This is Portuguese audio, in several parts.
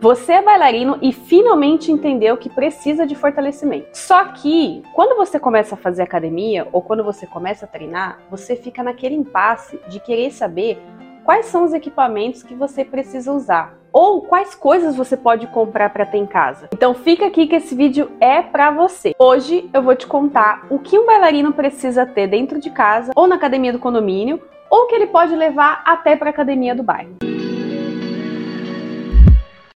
Você é bailarino e finalmente entendeu que precisa de fortalecimento. Só que quando você começa a fazer academia ou quando você começa a treinar, você fica naquele impasse de querer saber quais são os equipamentos que você precisa usar ou quais coisas você pode comprar para ter em casa. Então fica aqui que esse vídeo é para você. Hoje eu vou te contar o que um bailarino precisa ter dentro de casa ou na academia do condomínio ou que ele pode levar até para a academia do bairro.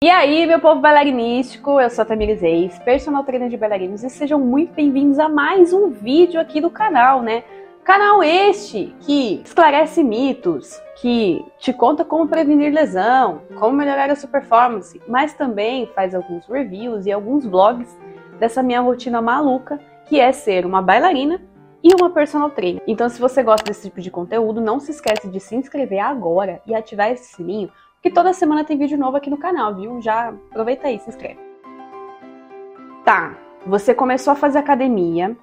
E aí, meu povo bailarinístico, eu sou a Tamires Reis, personal trainer de bailarinos, e sejam muito bem-vindos a mais um vídeo aqui do canal, né? Canal este que esclarece mitos, que te conta como prevenir lesão, como melhorar a sua performance, mas também faz alguns reviews e alguns vlogs dessa minha rotina maluca, que é ser uma bailarina e uma personal trainer. Então, se você gosta desse tipo de conteúdo, não se esquece de se inscrever agora e ativar esse sininho que toda semana tem vídeo novo aqui no canal, viu? Já aproveita aí, se inscreve. Tá, você começou a fazer academia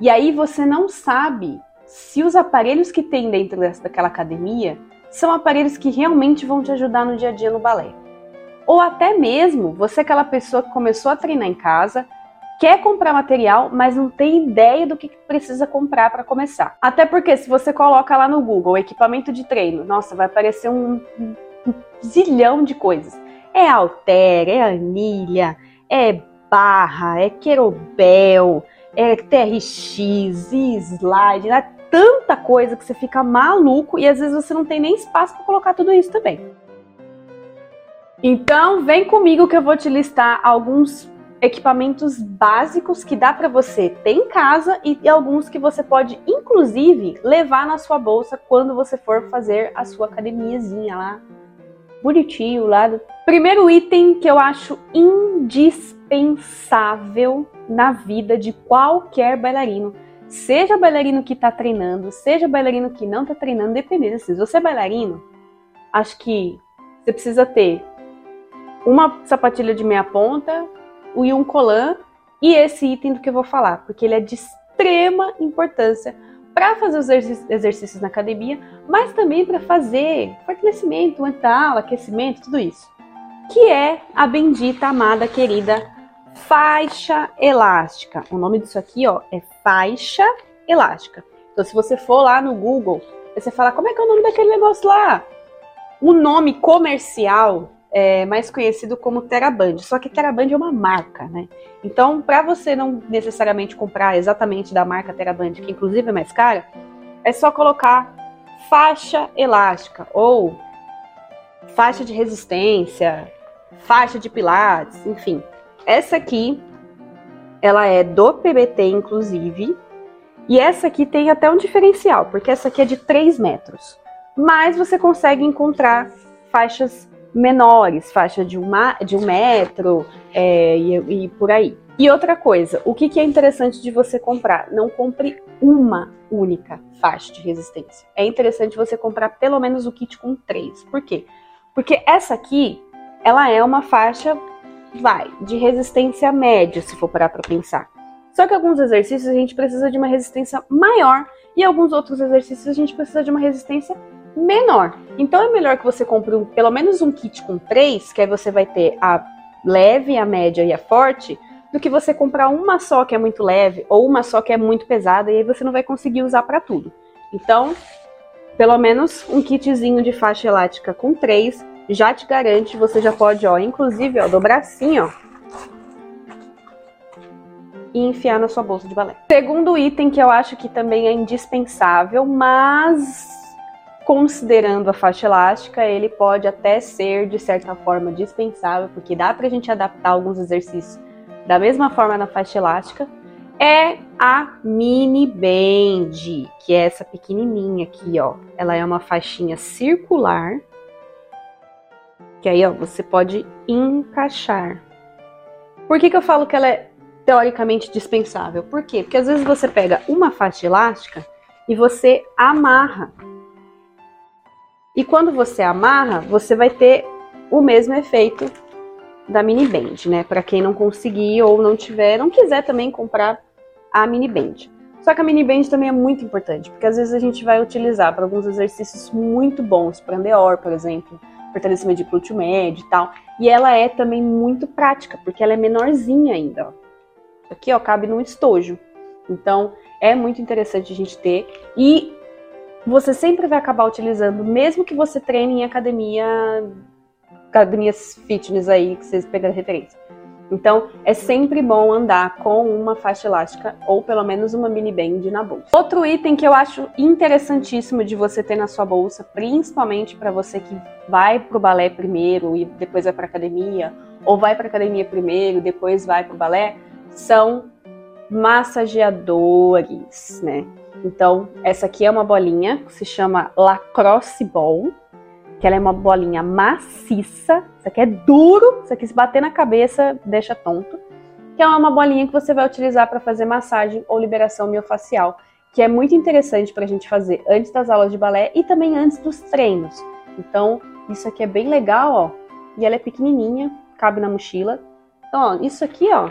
e aí você não sabe se os aparelhos que tem dentro daquela academia são aparelhos que realmente vão te ajudar no dia a dia no balé. Ou até mesmo você é aquela pessoa que começou a treinar em casa, quer comprar material, mas não tem ideia do que precisa comprar para começar. Até porque se você coloca lá no Google equipamento de treino, nossa, vai aparecer um um zilhão de coisas. É alter, é anilha, é barra, é querobel, é TRX, slide, é tanta coisa que você fica maluco e às vezes você não tem nem espaço para colocar tudo isso também. Então, vem comigo que eu vou te listar alguns equipamentos básicos que dá para você ter em casa e alguns que você pode inclusive levar na sua bolsa quando você for fazer a sua academiazinha lá bonitinho lá. Primeiro item que eu acho indispensável na vida de qualquer bailarino. Seja bailarino que está treinando, seja bailarino que não está treinando, dependendo. Se você é bailarino, acho que você precisa ter uma sapatilha de meia ponta e um colan e esse item do que eu vou falar, porque ele é de extrema importância para fazer os exercícios na academia, mas também para fazer fortalecimento mental, aquecimento, tudo isso. Que é a bendita, amada, querida faixa elástica. O nome disso aqui, ó, é faixa elástica. Então, se você for lá no Google, você fala, como é que é o nome daquele negócio lá? O nome comercial é mais conhecido como Teraband. Só que Teraband é uma marca, né? Então, para você não necessariamente comprar exatamente da marca Teraband, que inclusive é mais cara, é só colocar faixa elástica ou faixa de resistência, faixa de pilates, enfim. Essa aqui, ela é do PBT, inclusive, e essa aqui tem até um diferencial, porque essa aqui é de 3 metros. Mas você consegue encontrar faixas menores, faixa de, uma, de um metro é, e, e, por aí. E outra coisa, o que, que é interessante de você comprar? Não compre uma única faixa de resistência. É interessante você comprar pelo menos o kit com três. Por quê? Porque essa aqui, ela é uma faixa, vai, de resistência média, se for parar para pensar. Só que alguns exercícios a gente precisa de uma resistência maior e alguns outros exercícios a gente precisa de uma resistência menor. Então é melhor que você compre um, pelo menos um kit com três, que aí você vai ter a leve, a média e a forte, do que você comprar uma só que é muito leve ou uma só que é muito pesada e aí você não vai conseguir usar para tudo. Então, pelo menos um kitzinho de faixa elástica com três já te garante, você já pode, ó, inclusive, ó, dobrar assim, ó, e enfiar na sua bolsa de balé. Segundo item que eu acho que também é indispensável, mas considerando a faixa elástica, ele pode até ser de certa forma dispensável, porque dá para a gente adaptar alguns exercícios da mesma forma na faixa elástica, é a mini band, que é essa pequenininha aqui, ó. Ela é uma faixinha circular, que aí, ó, você pode encaixar. Por que, que eu falo que ela é teoricamente dispensável? Por quê? Porque às vezes você pega uma faixa elástica e você amarra e quando você amarra, você vai ter o mesmo efeito da mini band, né? Para quem não conseguir ou não tiver, não quiser também comprar a mini band. Só que a mini band também é muito importante, porque às vezes a gente vai utilizar para alguns exercícios muito bons, para andeor, por exemplo, fortalecimento de glúteo médio e tal. E ela é também muito prática, porque ela é menorzinha ainda. Ó. Aqui, ó, cabe num estojo. Então, é muito interessante a gente ter. E você sempre vai acabar utilizando, mesmo que você treine em academia, academias fitness aí, que vocês pegam referência. Então, é sempre bom andar com uma faixa elástica ou pelo menos uma mini band na bolsa. Outro item que eu acho interessantíssimo de você ter na sua bolsa, principalmente para você que vai pro balé primeiro e depois vai para academia, ou vai para academia primeiro, e depois vai pro balé, são massageadores, né? Então, essa aqui é uma bolinha que se chama Lacrosse Ball que ela é uma bolinha maciça, isso aqui é duro, isso aqui se bater na cabeça deixa tonto, que é uma bolinha que você vai utilizar para fazer massagem ou liberação miofacial, que é muito interessante para a gente fazer antes das aulas de balé e também antes dos treinos. Então, isso aqui é bem legal, ó, e ela é pequenininha, cabe na mochila. Então, ó, isso aqui, ó,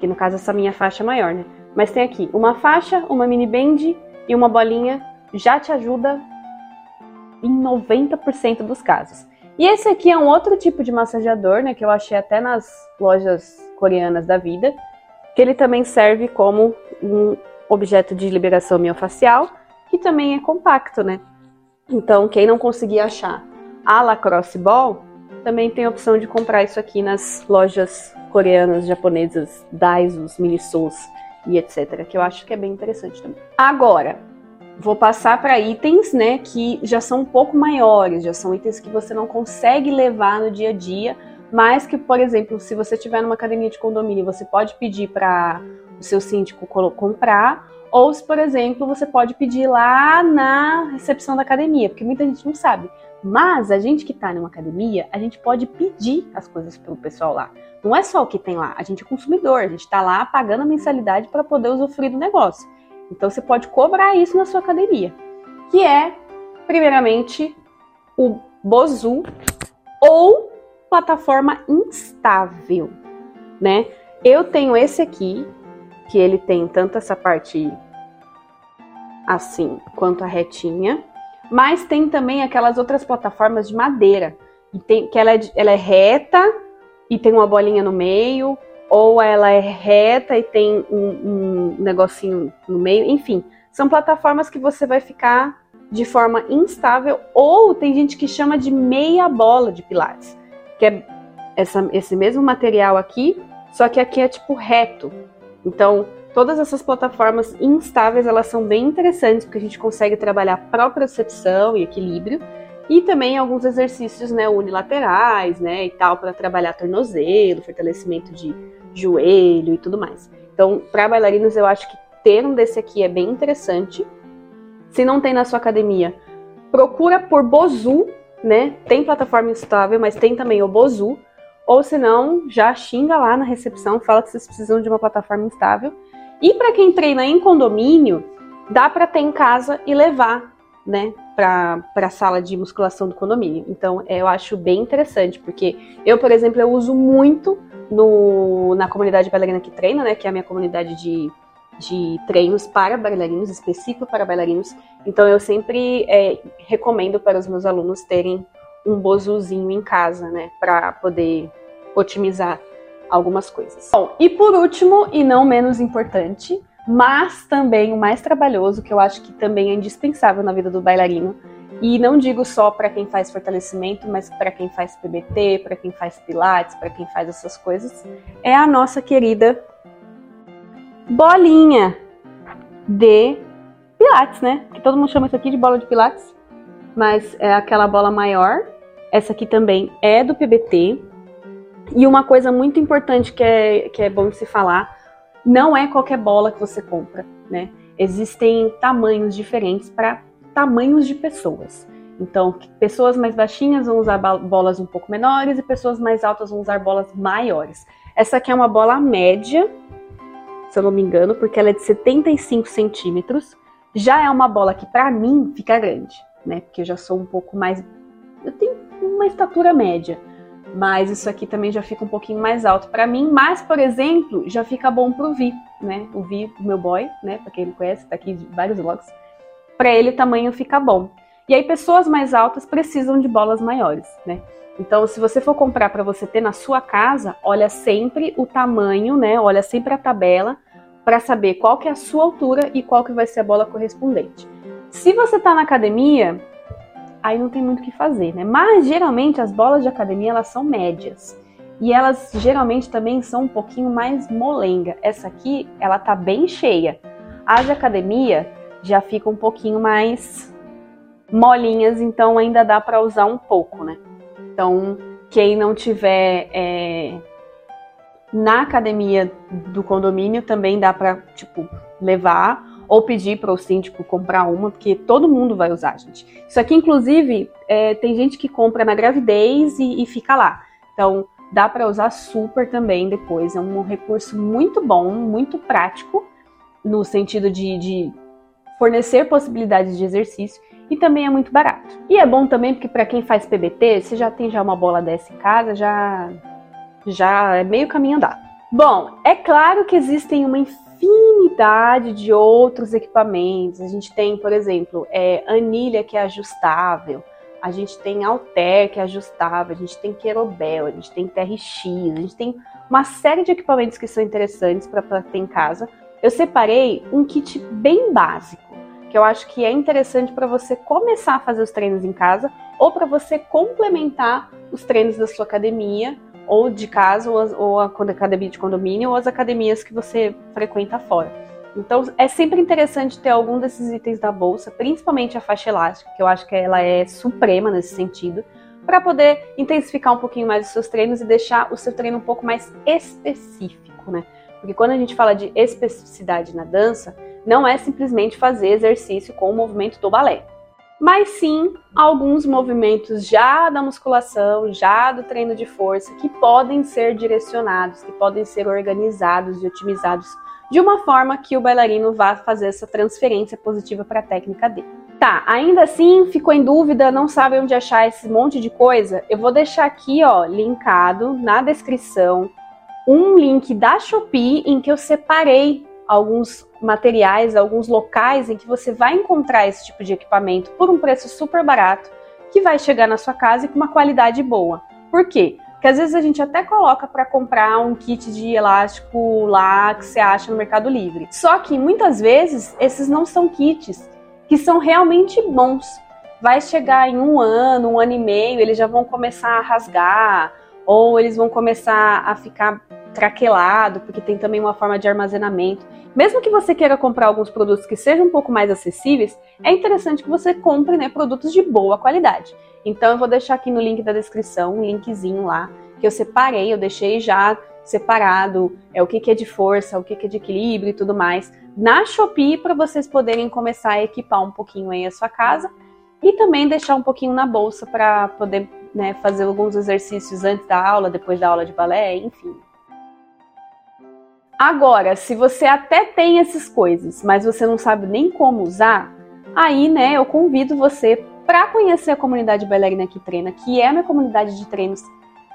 que no caso essa minha faixa é maior, né? Mas tem aqui uma faixa, uma mini band e uma bolinha já te ajuda em 90% dos casos. E esse aqui é um outro tipo de massageador, né, que eu achei até nas lojas coreanas da vida, que ele também serve como um objeto de liberação miofacial, que também é compacto, né? Então, quem não conseguir achar a Lacrosse Ball, também tem a opção de comprar isso aqui nas lojas coreanas, japonesas, Daisos, Minisos e etc, que eu acho que é bem interessante também. Agora, vou passar para itens, né, que já são um pouco maiores, já são itens que você não consegue levar no dia a dia, mas que, por exemplo, se você estiver numa academia de condomínio, você pode pedir para o seu síndico comprar, ou se, por exemplo, você pode pedir lá na recepção da academia, porque muita gente não sabe. Mas a gente que está numa academia, a gente pode pedir as coisas para o pessoal lá. Não é só o que tem lá, a gente é consumidor, a gente está lá pagando a mensalidade para poder usufruir do negócio. Então você pode cobrar isso na sua academia, que é, primeiramente, o Bozu ou plataforma instável, né? Eu tenho esse aqui, que ele tem tanto essa parte assim quanto a retinha, mas tem também aquelas outras plataformas de madeira, tem, que ela é, ela é reta e tem uma bolinha no meio, ou ela é reta e tem um, um negocinho no meio, enfim, são plataformas que você vai ficar de forma instável, ou tem gente que chama de meia bola de pilates, que é essa, esse mesmo material aqui, só que aqui é tipo reto. Então, todas essas plataformas instáveis, elas são bem interessantes, porque a gente consegue trabalhar propriocepção e equilíbrio, e também alguns exercícios né, unilaterais, né, e tal, para trabalhar tornozelo, fortalecimento de joelho e tudo mais. Então, para bailarinos, eu acho que ter um desse aqui é bem interessante. Se não tem na sua academia, procura por Bozu, né? Tem plataforma instável, mas tem também o Bozu. Ou se não, já xinga lá na recepção, fala que vocês precisam de uma plataforma instável. E para quem treina em condomínio, dá para ter em casa e levar, né, para a sala de musculação do condomínio. Então, eu acho bem interessante, porque eu, por exemplo, eu uso muito no, na comunidade bailarina que treina, né, que é a minha comunidade de, de treinos para bailarinos, específico para bailarinos. Então eu sempre é, recomendo para os meus alunos terem um bozuzinho em casa, né, para poder otimizar algumas coisas. Bom, e por último, e não menos importante, mas também o mais trabalhoso, que eu acho que também é indispensável na vida do bailarino, e não digo só para quem faz fortalecimento, mas para quem faz PBT, para quem faz pilates, para quem faz essas coisas, é a nossa querida bolinha de pilates, né? Que todo mundo chama isso aqui de bola de pilates, mas é aquela bola maior. Essa aqui também é do PBT. E uma coisa muito importante que é, que é bom de se falar, não é qualquer bola que você compra, né? Existem tamanhos diferentes para tamanhos de pessoas. Então, pessoas mais baixinhas vão usar bolas um pouco menores e pessoas mais altas vão usar bolas maiores. Essa aqui é uma bola média, se eu não me engano, porque ela é de 75 centímetros. Já é uma bola que para mim fica grande, né? Porque eu já sou um pouco mais. Eu tenho uma estatura média, mas isso aqui também já fica um pouquinho mais alto para mim. Mas, por exemplo, já fica bom pro Vi, né? O Vi, o meu boy, né? Pra quem não conhece, tá aqui vários vlogs para ele o tamanho fica bom. E aí pessoas mais altas precisam de bolas maiores, né? Então, se você for comprar para você ter na sua casa, olha sempre o tamanho, né? Olha sempre a tabela para saber qual que é a sua altura e qual que vai ser a bola correspondente. Se você está na academia, aí não tem muito o que fazer, né? Mas geralmente as bolas de academia elas são médias. E elas geralmente também são um pouquinho mais molenga. Essa aqui, ela tá bem cheia. As de academia já ficam um pouquinho mais molinhas, então ainda dá para usar um pouco, né? Então, quem não tiver é, na academia do condomínio também dá para tipo levar ou pedir para o síndico comprar uma, porque todo mundo vai usar, gente. Isso aqui, inclusive, é, tem gente que compra na gravidez e, e fica lá. Então, dá para usar super também depois. É um recurso muito bom, muito prático, no sentido de, de fornecer possibilidades de exercício e também é muito barato. E é bom também porque para quem faz PBT, você já tem já uma bola dessa em casa, já já é meio caminho andado. Bom, é claro que existem uma infinidade de outros equipamentos. A gente tem, por exemplo, é, anilha que é ajustável, a gente tem Alter que é ajustável, a gente tem Querobel, a gente tem TRX, a gente tem uma série de equipamentos que são interessantes para ter em casa. Eu separei um kit bem básico, que eu acho que é interessante para você começar a fazer os treinos em casa ou para você complementar os treinos da sua academia ou de casa, ou, ou a academia de condomínio, ou as academias que você frequenta fora. Então é sempre interessante ter algum desses itens da bolsa, principalmente a faixa elástica, que eu acho que ela é suprema nesse sentido, para poder intensificar um pouquinho mais os seus treinos e deixar o seu treino um pouco mais específico, né? Porque quando a gente fala de especificidade na dança, não é simplesmente fazer exercício com o movimento do balé mas sim alguns movimentos já da musculação, já do treino de força, que podem ser direcionados, que podem ser organizados e otimizados de uma forma que o bailarino vá fazer essa transferência positiva para a técnica dele. Tá, ainda assim ficou em dúvida, não sabe onde achar esse monte de coisa? Eu vou deixar aqui, ó, linkado na descrição um link da Shopee em que eu separei alguns materiais, alguns locais em que você vai encontrar esse tipo de equipamento por um preço super barato, que vai chegar na sua casa e com uma qualidade boa. Por quê? Porque às vezes a gente até coloca para comprar um kit de elástico lá que você acha no Mercado Livre. Só que muitas vezes esses não são kits que são realmente bons. Vai chegar em um ano, um ano e meio, eles já vão começar a rasgar, ou eles vão começar a ficar craquelado, porque tem também uma forma de armazenamento. Mesmo que você queira comprar alguns produtos que sejam um pouco mais acessíveis, é interessante que você compre né, produtos de boa qualidade. Então eu vou deixar aqui no link da descrição um linkzinho lá que eu separei, eu deixei já separado é o que, que é de força, o que, que é de equilíbrio e tudo mais na Shopee para vocês poderem começar a equipar um pouquinho aí a sua casa e também deixar um pouquinho na bolsa para poder né, fazer alguns exercícios antes da aula, depois da aula de balé, enfim. Agora, se você até tem essas coisas, mas você não sabe nem como usar, aí, né, eu convido você para conhecer a comunidade Bailarina que Treina, que é a minha comunidade de treinos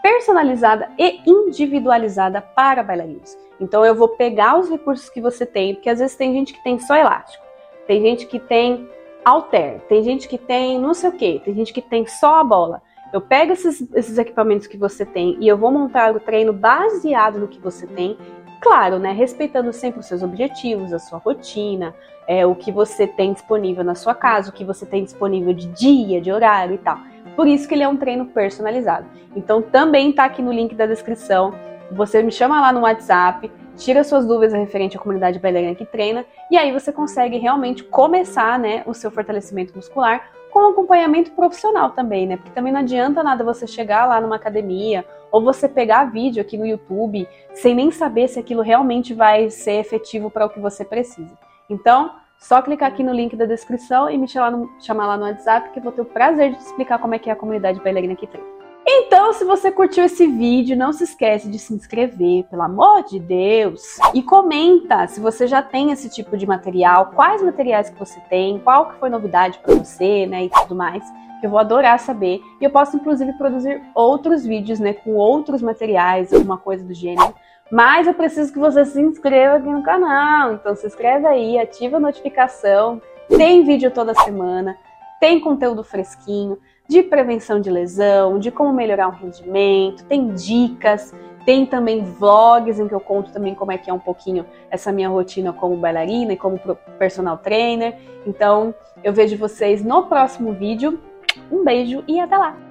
personalizada e individualizada para bailarinos. Então eu vou pegar os recursos que você tem, porque às vezes tem gente que tem só elástico, tem gente que tem alter, tem gente que tem não sei o que, tem gente que tem só a bola. Eu pego esses, esses equipamentos que você tem e eu vou montar o treino baseado no que você tem Claro, né, respeitando sempre os seus objetivos, a sua rotina, é, o que você tem disponível na sua casa, o que você tem disponível de dia, de horário e tal. Por isso que ele é um treino personalizado. Então também está aqui no link da descrição. Você me chama lá no WhatsApp, tira suas dúvidas referente à comunidade bailarina que treina e aí você consegue realmente começar, né, o seu fortalecimento muscular com acompanhamento profissional também, né? Porque também não adianta nada você chegar lá numa academia ou você pegar vídeo aqui no YouTube sem nem saber se aquilo realmente vai ser efetivo para o que você precisa. Então, só clicar aqui no link da descrição e me chamar, no, chamar lá no WhatsApp que eu vou ter o prazer de te explicar como é que é a comunidade bailarina aqui treina. Então, se você curtiu esse vídeo, não se esquece de se inscrever, pelo amor de Deus. E comenta se você já tem esse tipo de material, quais materiais que você tem, qual que foi novidade para você, né, e tudo mais. Eu vou adorar saber. E eu posso, inclusive, produzir outros vídeos, né, com outros materiais, alguma coisa do gênero. Mas eu preciso que você se inscreva aqui no canal. Então, se inscreve aí, ativa a notificação. Tem vídeo toda semana, tem conteúdo fresquinho. de prevenção de lesão, de como melhorar o rendimento, tem dicas, tem também vlogs em que eu conto também como é que é um pouquinho essa minha rotina como bailarina e como personal trainer. Então, eu vejo vocês no próximo vídeo. Um beijo e até lá!